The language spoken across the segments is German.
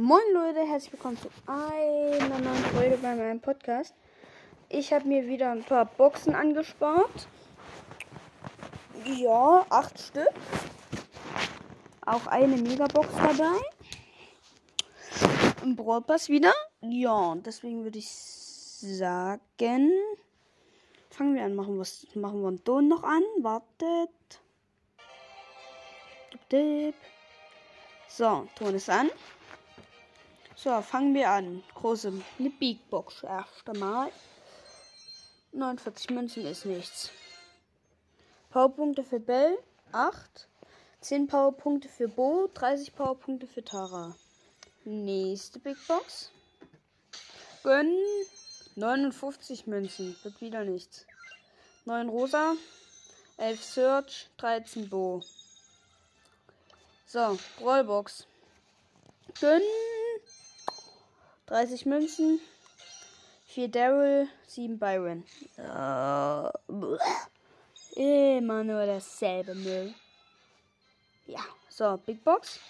Moin Leute, herzlich willkommen zu einer neuen Folge bei meinem Podcast. Ich habe mir wieder ein paar Boxen angespart. Ja, acht Stück. Auch eine Megabox dabei. Ein Brawl wieder. Ja, deswegen würde ich sagen, fangen wir an. Machen, was, machen wir einen Ton noch an. Wartet. Dip, dip. So, Ton ist an. So, fangen wir an. Große, eine Big Box. Erst einmal. 49 Münzen ist nichts. Powerpunkte für Bell 8. 10 Powerpunkte für Bo. 30 Powerpunkte für Tara. Nächste Big Box. Gönn. 59 Münzen. Wird wieder nichts. 9 Rosa. 11 Search. 13 Bo. So, Rollbox. Gönn. 30 Münzen. 4 Daryl, 7 Byron. Uh, immer nur dasselbe Müll. Ja, so, Big Box.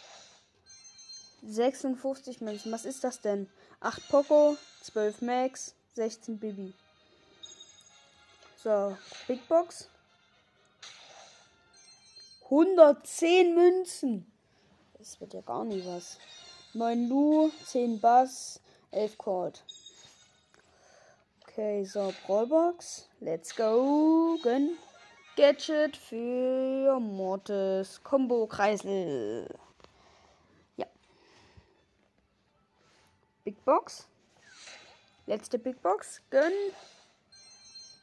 56 Münzen. Was ist das denn? 8 Poco, 12 Max, 16 Bibi. So, Big Box. 110 Münzen. Das wird ja gar nicht was. 9 Lu, 10 Bass, 11 Cold. Okay, so, Brawlbox. Let's go. Gönn. Gadget für Mortis. Combo Kreisel. Ja. Big Box. Letzte Big Box. Gönn.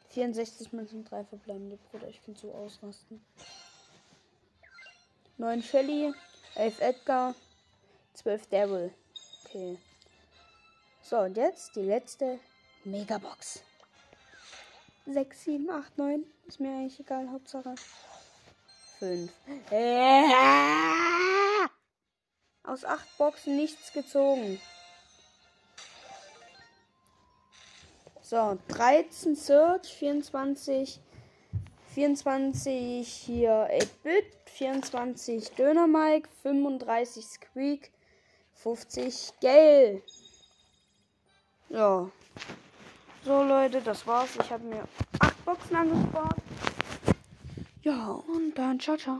64 Münzen, 3 verbleibende Bruder. Ich kann so ausrasten. 9 Shelly. 11 Edgar. 12 Daryl. Okay. So, und jetzt die letzte Megabox. 6, 7, 8, 9. Ist mir eigentlich egal, Hauptsache. 5. Aus 8 Boxen nichts gezogen. So, 13 Search, 24, 24 hier 8-Bit, 24 Döner Mike, 35 Squeak, 50 Gale. Ja. So Leute, das war's. Ich habe mir 8 Boxen angespart. Ja, und dann ciao, ciao.